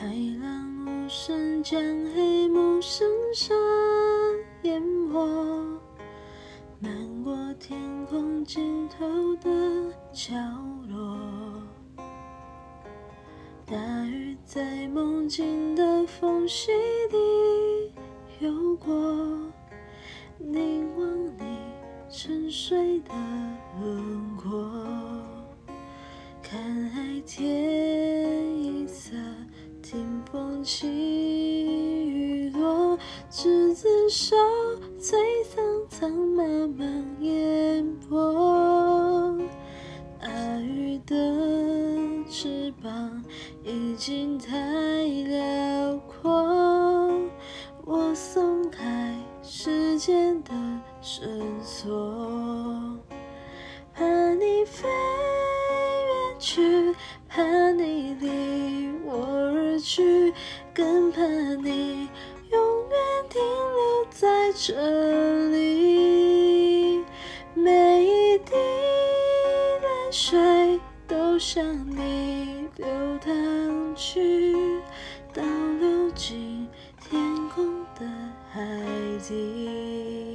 海浪无声将黑幕深深淹没，漫过天空尽头的角落。大雨在梦境的缝隙里游过，凝望你沉睡的轮廓，起雨落，执子手，催苍苍漫漫烟波。阿鱼的翅膀已经太辽阔，我松开时间的绳索，怕你飞远去，怕你离我。去更怕你永远停留在这里每一滴泪水都向你流淌去倒流进天空的海底。